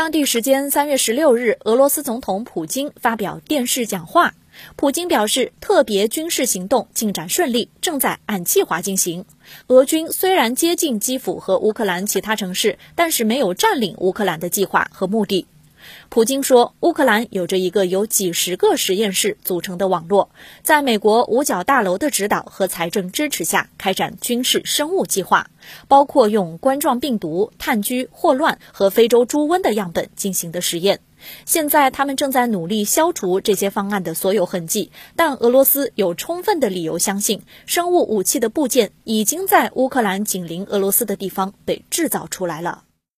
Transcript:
当地时间三月十六日，俄罗斯总统普京发表电视讲话。普京表示，特别军事行动进展顺利，正在按计划进行。俄军虽然接近基辅和乌克兰其他城市，但是没有占领乌克兰的计划和目的。普京说，乌克兰有着一个由几十个实验室组成的网络，在美国五角大楼的指导和财政支持下，开展军事生物计划，包括用冠状病毒、炭疽、霍乱和非洲猪瘟的样本进行的实验。现在，他们正在努力消除这些方案的所有痕迹，但俄罗斯有充分的理由相信，生物武器的部件已经在乌克兰紧邻俄罗斯的地方被制造出来了。